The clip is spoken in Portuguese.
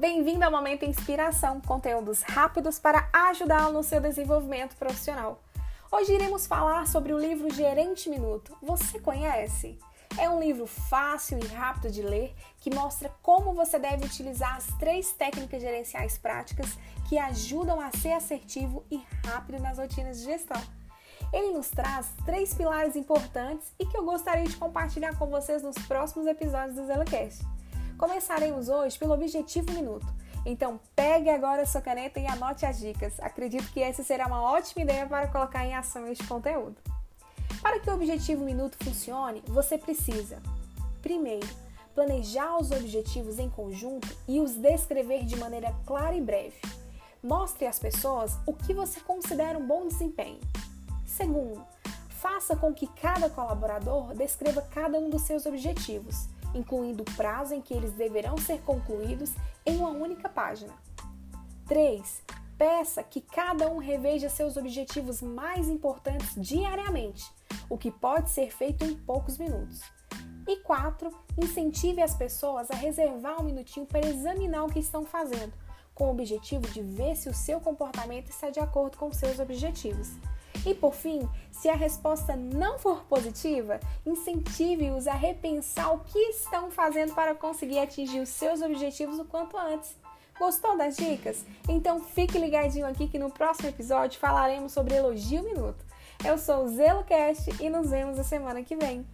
Bem-vindo ao Momento Inspiração, conteúdos rápidos para ajudá-lo no seu desenvolvimento profissional. Hoje iremos falar sobre o livro Gerente Minuto. Você conhece? É um livro fácil e rápido de ler que mostra como você deve utilizar as três técnicas gerenciais práticas que ajudam a ser assertivo e rápido nas rotinas de gestão. Ele nos traz três pilares importantes e que eu gostaria de compartilhar com vocês nos próximos episódios do ZeloCast. Começaremos hoje pelo objetivo minuto. Então, pegue agora sua caneta e anote as dicas. Acredito que essa será uma ótima ideia para colocar em ação este conteúdo. Para que o objetivo minuto funcione, você precisa, primeiro, planejar os objetivos em conjunto e os descrever de maneira clara e breve. Mostre às pessoas o que você considera um bom desempenho. Segundo, faça com que cada colaborador descreva cada um dos seus objetivos incluindo o prazo em que eles deverão ser concluídos em uma única página. 3. Peça que cada um reveja seus objetivos mais importantes diariamente, o que pode ser feito em poucos minutos. E 4. Incentive as pessoas a reservar um minutinho para examinar o que estão fazendo, com o objetivo de ver se o seu comportamento está de acordo com seus objetivos. E por fim, se a resposta não for positiva, incentive-os a repensar o que estão fazendo para conseguir atingir os seus objetivos o quanto antes. Gostou das dicas? Então fique ligadinho aqui que no próximo episódio falaremos sobre elogio minuto. Eu sou o ZeloCast e nos vemos a semana que vem.